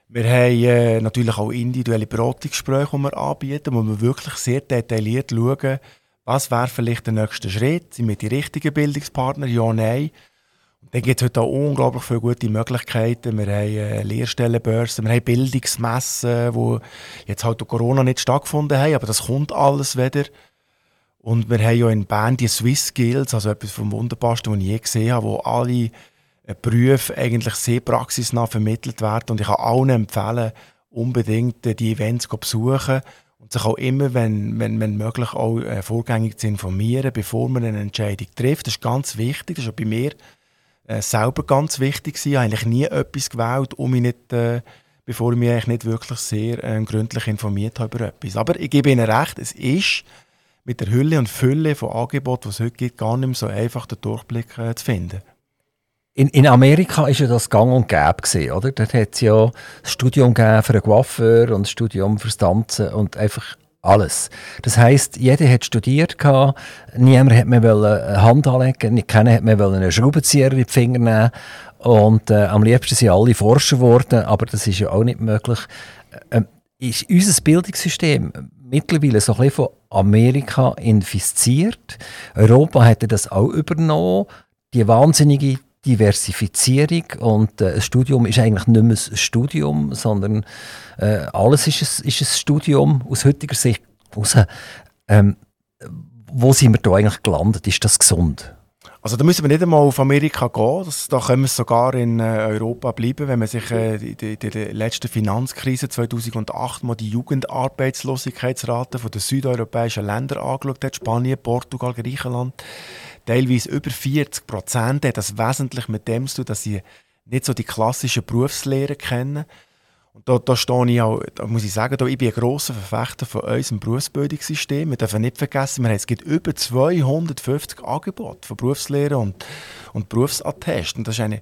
Wir haben äh, natürlich auch individuelle Beratungsgespräche, die wir anbieten, wo wir wirklich sehr detailliert schauen, was wäre vielleicht der nächste Schritt, sind wir die richtigen Bildungspartner, ja, nein. Dann gibt es heute auch unglaublich viele gute Möglichkeiten. Wir haben äh, Lehrstellenbörsen, wir haben Bildungsmessen, die jetzt halt durch Corona nicht stattgefunden haben, aber das kommt alles wieder. Und wir haben ja in Bern die Swiss Skills, also etwas vom Wunderbarsten, was ich je gesehen habe, wo alle äh, Berufe eigentlich sehr praxisnah vermittelt werden. Und ich kann allen empfehlen, unbedingt äh, die Events zu besuchen und sich auch immer, wenn, wenn, wenn möglich, auch äh, vorgängig zu informieren, bevor man eine Entscheidung trifft. Das ist ganz wichtig, das auch bei mir selber ganz wichtig. Ich habe eigentlich nie etwas gewählt, um mich nicht, bevor ich mich eigentlich nicht wirklich sehr gründlich informiert habe über etwas. Aber ich gebe Ihnen recht, es ist mit der Hülle und Fülle von Angeboten, die es heute gibt, gar nicht mehr so einfach den Durchblick äh, zu finden. In, in Amerika ist ja das gang und gäbe gewesen, oder? Dort hat es ja ein Studium für einen Coiffeur und ein Studium fürs Tanzen und einfach alles. Das heisst, jeder hat studiert, niemand hat mehr eine Hand anlegen, keiner hat mehr einen Schraubenzieher in die Finger nehmen und äh, am liebsten sind alle Forscher geworden, aber das ist ja auch nicht möglich. Ähm, ist unser Bildungssystem mittlerweile so ein bisschen von Amerika infiziert? Europa hätte das auch übernommen. Die wahnsinnige Diversifizierung und äh, das Studium ist eigentlich nicht mehr ein Studium, sondern äh, alles ist ein, ist ein Studium aus heutiger Sicht. Aus, ähm, wo sind wir da eigentlich gelandet? Ist das gesund? Also da müssen wir nicht einmal auf Amerika gehen, das, da können wir sogar in äh, Europa bleiben, wenn man sich äh, in der letzten Finanzkrise 2008 mal die Jugendarbeitslosigkeitsrate von den südeuropäischen Ländern angeschaut hat, Spanien, Portugal, Griechenland, teilweise über 40 Prozent, hat das wesentlich mit dem zu tun, dass sie nicht so die klassischen Berufslehren kennen. Und da, da stehe ich auch, da muss ich sagen, da, ich bin ein grosser Verfechter von unserem Berufsbildungssystem. Wir dürfen nicht vergessen, es gibt über 250 Angebote von Berufslehren und, und Berufsattesten. Das ist eine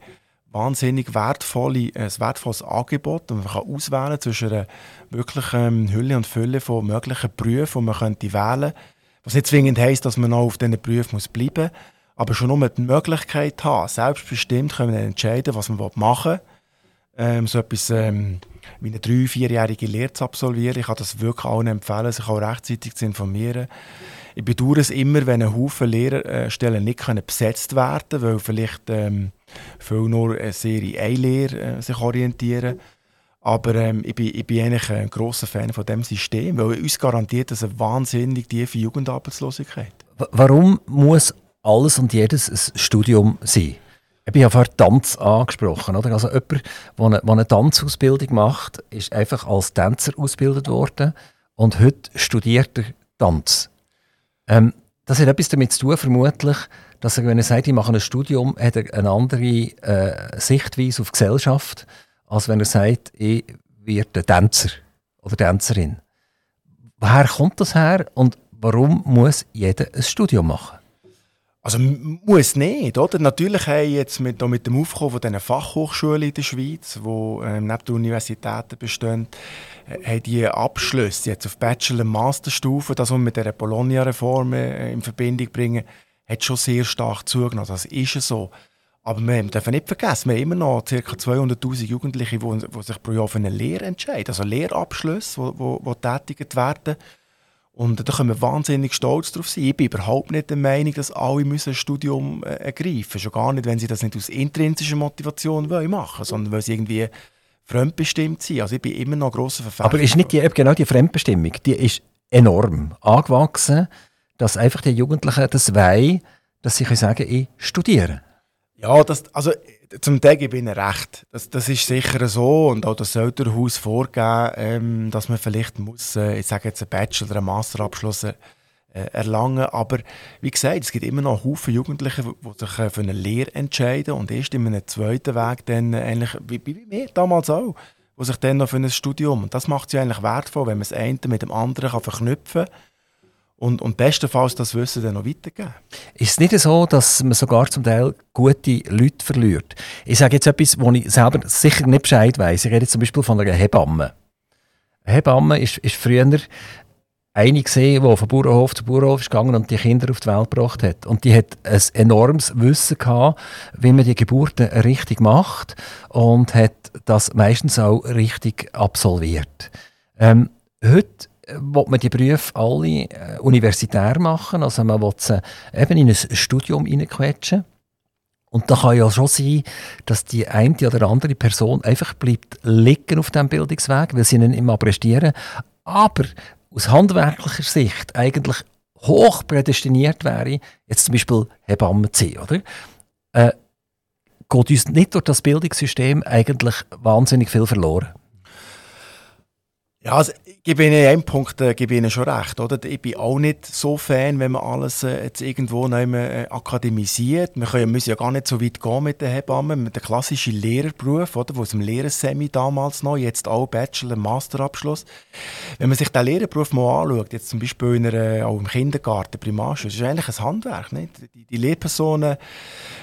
wahnsinnig wertvolle, ein wertvolles Angebot und man kann auswählen zwischen einer wirklichen ähm, Hülle und Fülle von möglichen Berufen, die man könnte wählen könnte. Was nicht zwingend heisst, dass man auch auf diesen Berufen bleiben muss, aber schon nur die Möglichkeit haben, selbstbestimmt können wir entscheiden, was man machen will. Ähm, so etwas ähm, wie eine drei-, vierjährige Lehre zu absolvieren. Ich kann das wirklich allen empfehlen, sich auch rechtzeitig zu informieren. Ich bedauere es immer, wenn ein Haufen Lehrstellen nicht können besetzt werden können, weil vielleicht ähm, viele nur eine Serie eine Lehre äh, sich orientieren. Aber ähm, ich, bin, ich bin eigentlich ein grosser Fan von dem System, weil uns garantiert das eine wahnsinnig tiefe Jugendarbeitslosigkeit. Warum muss alles und jedes ein Studium sein? Ich habe vorhin Tanz angesprochen. Oder? Also jemand, der eine, der eine Tanzausbildung macht, ist einfach als Tänzer ausgebildet worden und heute studiert er Tanz. Ähm, das hat etwas damit zu tun, vermutlich, dass er, wenn er sagt, ich mache ein Studium, hat er eine andere äh, Sichtweise auf Gesellschaft, als wenn er sagt, ich werde Tänzer oder Tänzerin. Woher kommt das her und warum muss jeder ein Studium machen? Also muss nicht, oder? Natürlich haben jetzt mit, mit dem Aufkommen von diesen Fachhochschulen in der Schweiz, die ähm, neben den Universitäten bestehen, äh, haben die Abschlüsse jetzt auf Bachelor- und Masterstufe, das wir mit der Bologna-Reform äh, in Verbindung bringen, hat schon sehr stark zugenommen. Das ist so. Aber wir dürfen nicht vergessen, wir haben immer noch ca. 200'000 Jugendliche, die, sich pro Jahr für eine Lehre entscheiden. Also Lehrabschlüsse, die tätigt werden. Und da können wir wahnsinnig stolz darauf sein. Ich bin überhaupt nicht der Meinung, dass alle müssen ein Studium äh, ergreifen müssen. Schon gar nicht, wenn sie das nicht aus intrinsischer Motivation wollen machen sondern weil sie irgendwie fremdbestimmt sind. Also ich bin immer noch ein grosser Verfechter. Aber ist nicht die, genau die Fremdbestimmung, die ist enorm angewachsen, dass einfach die Jugendlichen das wollen, dass sie sagen ich studiere. Ja, das, also zum Teil gebe ich Ihnen recht. Das, das ist sicher so und auch das Elternhaus vorgeben, ähm, dass man vielleicht muss, äh, ich sage jetzt einen Bachelor- einen Masterabschluss äh, erlangen. Aber wie gesagt, es gibt immer noch Haufen Jugendliche, die sich äh, für eine Lehre entscheiden und erst in einem zweiten Weg dann äh, ähnlich wie, wie mir damals auch, die sich dann noch für ein Studium. Und das macht es ja eigentlich wertvoll, wenn man das eine mit dem anderen kann verknüpfen kann und, und bestenfalls das Wissen dann noch weitergeben. Ist es nicht so, dass man sogar zum Teil gute Leute verliert? Ich sage jetzt etwas, wo ich selber sicher nicht Bescheid weiß. Ich rede zum Beispiel von einer Hebamme. Eine Hebamme ist, ist früher eine gesehen, die von Bauernhof zu Bauernhof ist und die Kinder auf die Welt gebracht hat. Und die hat ein enormes Wissen gehabt, wie man die Geburten richtig macht und hat das meistens auch richtig absolviert. Ähm, heute will man die Berufe alle äh, universitär machen, also man will sie eben in ein Studium hineinquetschen. Und da kann ja schon sein, dass die eine oder andere Person einfach bleibt liegen auf dem Bildungsweg, weil sie nicht immer prestieren. Aber aus handwerklicher Sicht eigentlich hoch prädestiniert wäre, jetzt zum Beispiel Hebamme zu sein, oder? Äh, geht uns nicht durch das Bildungssystem eigentlich wahnsinnig viel verloren? Ja, also, ich gebe Ihnen einen Punkt äh, gebe Ihnen schon recht. Oder? Ich bin auch nicht so Fan, wenn man alles äh, jetzt irgendwo äh, akademisiert. Wir können, müssen ja gar nicht so weit gehen mit den Hebammen, mit dem klassischen Lehrerberuf, oder? wo es im Lehrersemi damals noch, jetzt auch Bachelor-, Masterabschluss. Wenn man sich den Lehrerberuf mal anschaut, jetzt zum Beispiel in einer, auch im Kindergarten, Primarschule, das ist eigentlich ein Handwerk. Nicht? Die, die Lehrpersonen,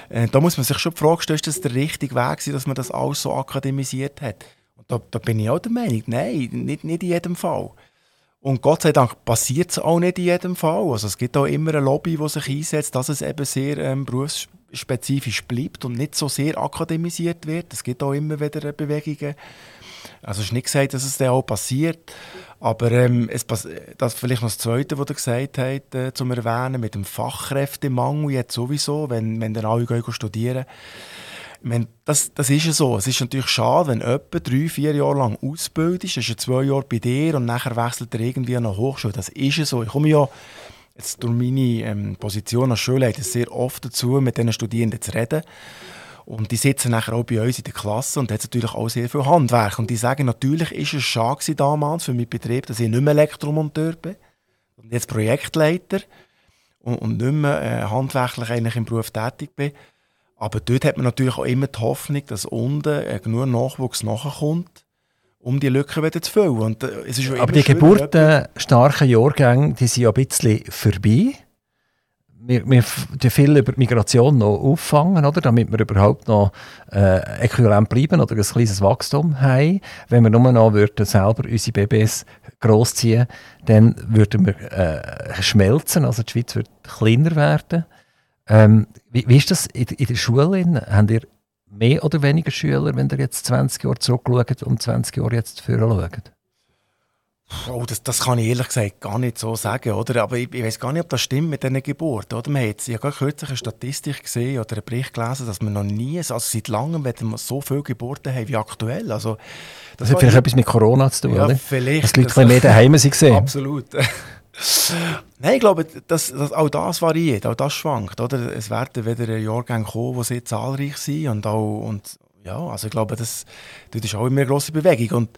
äh, da muss man sich schon die Frage stellen, ist das der richtige Weg, dass man das alles so akademisiert hat? Da, da bin ich auch der Meinung, nein, nicht, nicht in jedem Fall. Und Gott sei Dank passiert es auch nicht in jedem Fall. Also es gibt auch immer eine Lobby, die sich einsetzt, dass es eben sehr ähm, berufsspezifisch bleibt und nicht so sehr akademisiert wird. Es gibt auch immer wieder Bewegungen. Also es ist nicht gesagt, dass es dann auch passiert. Aber ähm, es das vielleicht noch das Zweite, was ihr gesagt habt, äh, zum Erwähnen, mit dem Fachkräftemangel jetzt sowieso, wenn, wenn dann alle gehen studieren gehen meine, das, das ist ja so. Es ist natürlich schade, wenn jemand drei, vier Jahre lang ausbildet, ist er zwei Jahre bei dir und nachher wechselt er irgendwie an eine Hochschule. Das ist ja so. Ich komme ja jetzt durch meine ähm, Position als Schulleiter sehr oft dazu, mit diesen Studierenden zu reden. Und die sitzen nachher auch bei uns in der Klasse und haben natürlich auch sehr viel Handwerk. Und die sagen, natürlich ist es schade damals für meinen Betrieb, dass ich nicht mehr Elektromonteur bin und jetzt Projektleiter und, und nicht mehr äh, handwerklich eigentlich im Beruf tätig bin. Aber dort hat man natürlich auch immer die Hoffnung, dass unten äh, genug Nachwuchs nachkommt, um die Lücke wieder zu füllen. Und, äh, es ist Aber die geburtenstarken Jahrgänge, die sind ja ein bisschen vorbei. Wir, wir viel über die Migration noch auffangen, oder? damit wir überhaupt noch äh, äquivalent bleiben oder ein kleines Wachstum haben. Wenn wir nur noch würden selber unsere Babys großziehen, dann würden wir äh, schmelzen, also die Schweiz würde kleiner werden. Ähm, wie, wie, ist das in, in der Schule? Habt ihr mehr oder weniger Schüler, wenn ihr jetzt 20 Jahre zurückschaut und 20 Jahre jetzt vorher schaut? Oh, das, das kann ich ehrlich gesagt gar nicht so sagen, oder? Aber ich, ich weiß gar nicht, ob das stimmt mit diesen Geburten, oder? Man hat, ich habe kürzlich eine Statistik gesehen oder einen Bericht gelesen, dass wir noch nie, also seit langem, wenn wir so viele Geburten haben wie aktuell. Also, das, das hat vielleicht etwas mit Corona zu tun, ja, oder? Vielleicht. Dass die Leute mehr daheim sind. Absolut. Nein, ich glaube, das, das, auch das variiert, auch das schwankt. Oder? Es werden wieder Jahrgänge kommen, die sehr zahlreich sind. Und, auch, und ja, also ich glaube, das, das ist auch immer eine grosse Bewegung. Und,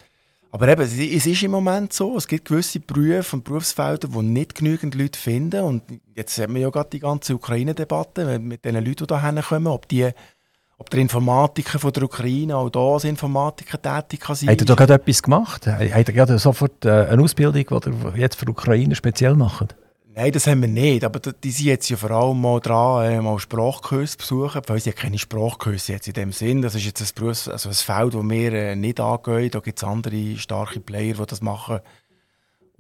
aber eben, es, ist im Moment so, es gibt gewisse Berufe und Berufsfelder, die nicht genügend Leute finden. Und jetzt sehen wir ja gerade die ganze Ukraine-Debatte mit den Leuten, die hierher kommen, ob die ob der Informatiker von der Ukraine auch hier als Informatiker tätig kann sein Hat er da gerade etwas gemacht? Hat er gerade sofort äh, eine Ausbildung, die er jetzt für die Ukraine speziell macht? Nein, das haben wir nicht. Aber die sind jetzt ja vor allem mal dran, äh, mal Sprachkurse besuchen. Weil sie ja keine Sprachkurse jetzt in dem Sinn. Das ist jetzt ein, Berufs-, also ein Feld, das wir äh, nicht angehen. Da gibt es andere starke Player, die das machen.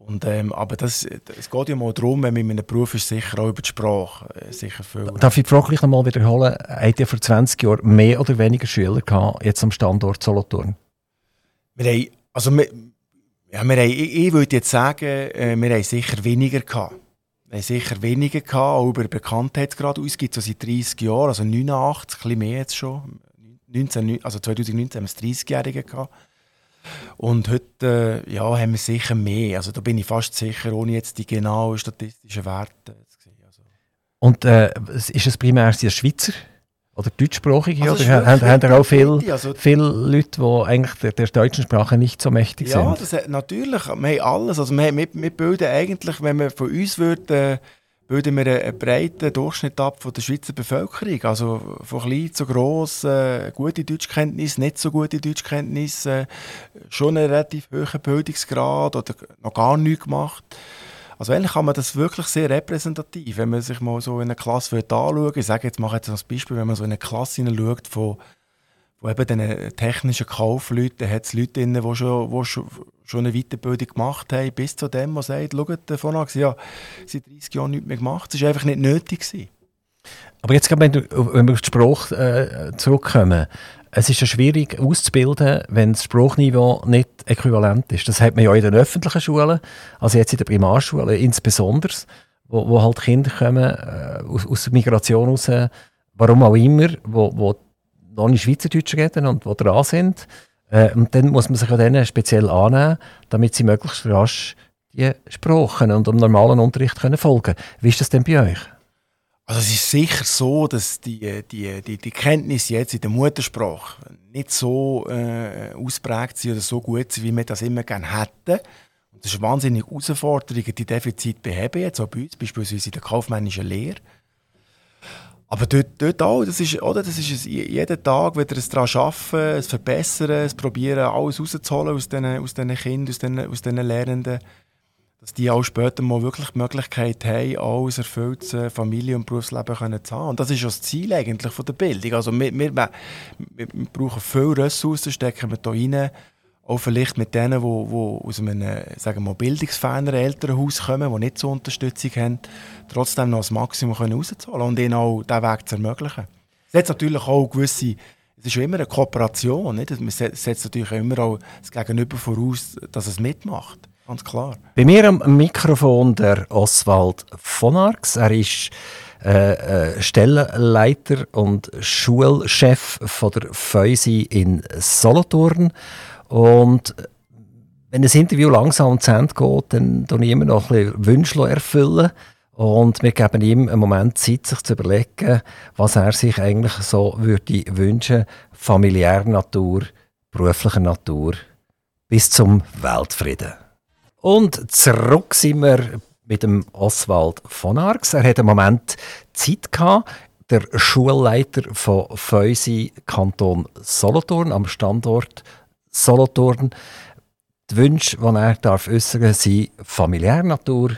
Und, ähm, aber das, es geht ja mal darum, wenn man in einem Beruf ist, sicher auch über die Sprache äh, sicher viel. Darf ich die Frage gleich nochmal wiederholen? Habt ihr vor 20 Jahren mehr oder weniger Schüler gehabt, jetzt am Standort Solothurn? Wir haben, also wir, ja, wir haben, ich, ich würde jetzt sagen, äh, wir haben sicher weniger gehabt. Wir haben sicher weniger gehabt, auch über Bekanntheitsgrad. Uns gibt es seit 30 Jahren, also 89, ein bisschen mehr jetzt schon. 19, also 2019 haben wir es 30-Jährige gehabt. Und heute äh, ja, haben wir sicher mehr. Also da bin ich fast sicher, ohne jetzt die genauen statistischen Werte zu sehen. Also. Und äh, ist es primär die Schweizer oder deutschsprachige? Also oder haben, haben auch viele also, viel Leute, die eigentlich der, der, deutschen Sprache nicht so mächtig ja, sind? Ja, das, natürlich. Wir haben alles. Also wir, wir, wir bilden eigentlich, wenn wir von uns würden, äh, bilden wir einen, breiten Durchschnitt ab von der Schweizer Bevölkerung. Also von klein zu gross, äh, gute Deutschkenntnis, nicht so gute Deutschkenntnis, äh, schon einen relativ hohen Bildungsgrad oder noch gar nichts gemacht. Also eigentlich kann man das wirklich sehr repräsentativ, wenn man sich mal so in einer Klasse anschaut. Ich sage jetzt, mache jetzt als Beispiel, wenn man so in eine Klasse hineinschaut von, von eben diesen technischen Kaufleuten, hat es Leute drin, die schon, die schon, eine Weiterbildung gemacht haben, bis zu dem, der sagt, schaut, an, ja, seit 30 Jahren nichts mehr gemacht. Das war einfach nicht nötig. Gewesen. Aber jetzt, wenn, wir auf den Spruch äh, zurückkommen, es ist ja schwierig auszubilden, wenn das Spruchniveau nicht äquivalent ist. Das hat man ja in den öffentlichen Schulen, also jetzt in der Primarschule insbesondere, wo, wo halt Kinder kommen äh, aus, aus Migration raus, warum auch immer, wo, wo noch nicht Schweizerdeutsch reden und die dran sind. Äh, und dann muss man sich an denen speziell annehmen, damit sie möglichst rasch die Sprachen und dem normalen Unterricht können folgen können. Wie ist das denn bei euch? Also es ist sicher so, dass die, die, die, die Kenntnisse jetzt in der Muttersprache nicht so äh, ausprägt sind oder so gut sind, wie wir das immer gerne hätten. Und das ist eine wahnsinnige Herausforderung, die Defizite beheben jetzt auch bei uns, beispielsweise in der kaufmännischen Lehre. Aber dort, dort auch, das ist, oder, das ist jeden Tag wieder ein daran arbeiten, es verbessern, es probieren, alles rauszuholen aus diesen, aus diesen Kindern, aus diesen, aus diesen Lernenden dass die auch später mal wirklich die Möglichkeit haben, ein erfülltes äh, Familie- und Berufsleben zu haben. Und das ist das Ziel eigentlich von der Bildung. Also wir, wir, wir, brauchen viele Ressourcen, stecken wir da rein, auch vielleicht mit denen, die, aus einem sagen wir, bildungsferneren Elternhaus kommen, die nicht so Unterstützung haben, trotzdem noch das Maximum rauszuholen und ihnen auch diesen Weg zu ermöglichen. Es setzt natürlich auch gewisse es ist immer eine Kooperation. Nicht? Man setzt natürlich immer auch das Gegenüber voraus, dass es mitmacht. Ganz klar. Bei mir am Mikrofon der Oswald von Arx. Er ist äh, äh, Stellenleiter und Schulchef von der Feusi in Solothurn. Und wenn das Interview langsam zu Ende geht, dann tue ich immer noch ein bisschen Wünsche erfüllen. Und wir geben ihm einen Moment Zeit, sich zu überlegen, was er sich eigentlich so würde wünschen, familiärer Natur, beruflicher Natur, bis zum Weltfrieden. Und zurück sind wir mit dem Oswald von Arx. Er hat einen Moment Zeit gehabt. Der Schulleiter von Feusi Kanton Solothurn am Standort Solothurn. Die Wünsche, die er darf äußern sind familiärer Natur,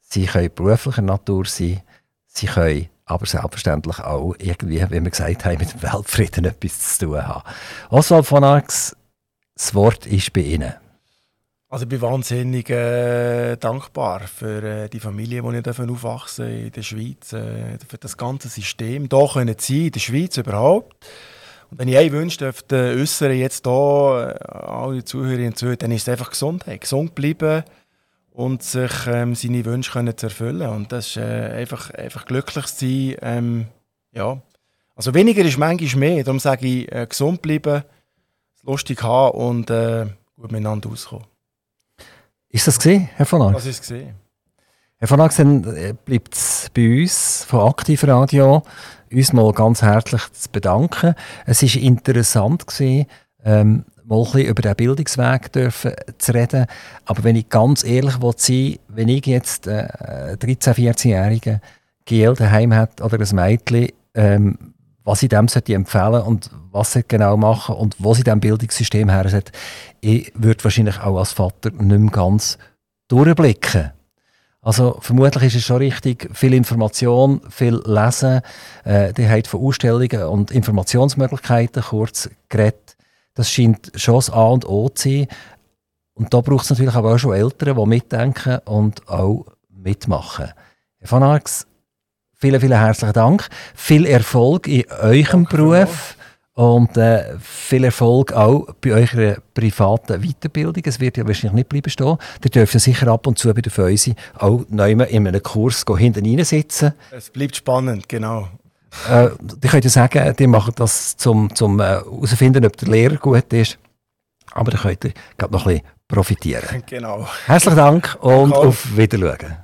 sie können beruflicher Natur sein, sie können aber selbstverständlich auch irgendwie, wie wir gesagt haben, mit dem Weltfrieden etwas zu tun haben. Oswald von Arx, das Wort ist bei Ihnen. Also ich bin wahnsinnig äh, dankbar für äh, die Familie, die ich aufwachsen in der Schweiz, äh, für das ganze System, hier können sein, in der Schweiz überhaupt. Und wenn ich einen Wunsch dürfte äußern, jetzt hier, äh, alle Zuhörerinnen und Zuhörer, dann ist es einfach Gesundheit. Gesund bleiben und sich ähm, seine Wünsche können zu erfüllen. Und das ist äh, einfach, einfach glücklich sein. Ähm, ja. Also weniger ist manchmal mehr. Darum sage ich, äh, gesund bleiben, lustig haben und äh, gut miteinander auskommen. Ist das gesehen, Herr von Arx? Das ist gesehen. Herr von dann äh, bleibt es bei uns von Aktivradio, uns mal ganz herzlich zu bedanken. Es war interessant gewesen, ähm, mal ein bisschen über den Bildungsweg dürfen zu reden. Aber wenn ich ganz ehrlich sein wenn ich jetzt äh, 13-, 14-jährige GL daheim hat oder ein Mädchen, ähm, was ich dem sollte empfehlen und was sie genau machen und wo sie dem Bildungssystem her sind, ich würde wahrscheinlich auch als Vater nicht mehr ganz durchblicken. Also vermutlich ist es schon richtig, viel Information, viel Lesen, äh, die hat von Ausstellungen und Informationsmöglichkeiten kurz geredet. Das scheint schon das A und O zu sein. Und da braucht es natürlich aber auch schon Eltern, die mitdenken und auch mitmachen. Herr Van Arx, vielen, vielen herzlichen Dank. Viel Erfolg in eurem Danke Beruf. Und äh, viel Erfolg auch bei eurer privaten Weiterbildung. Es wird ja wahrscheinlich nicht bleiben stehen. Ihr dürft ja sicher ab und zu bei der Feusi auch neu in einem Kurs hinten rein sitzen. Es bleibt spannend, genau. Äh, ich könnte sagen, die machen das zum, zum herausfinden, äh, ob der Lehrer gut ist. Aber da könnt ihr noch ein bisschen profitieren. Genau. Herzlichen Dank und auf Wiedersehen.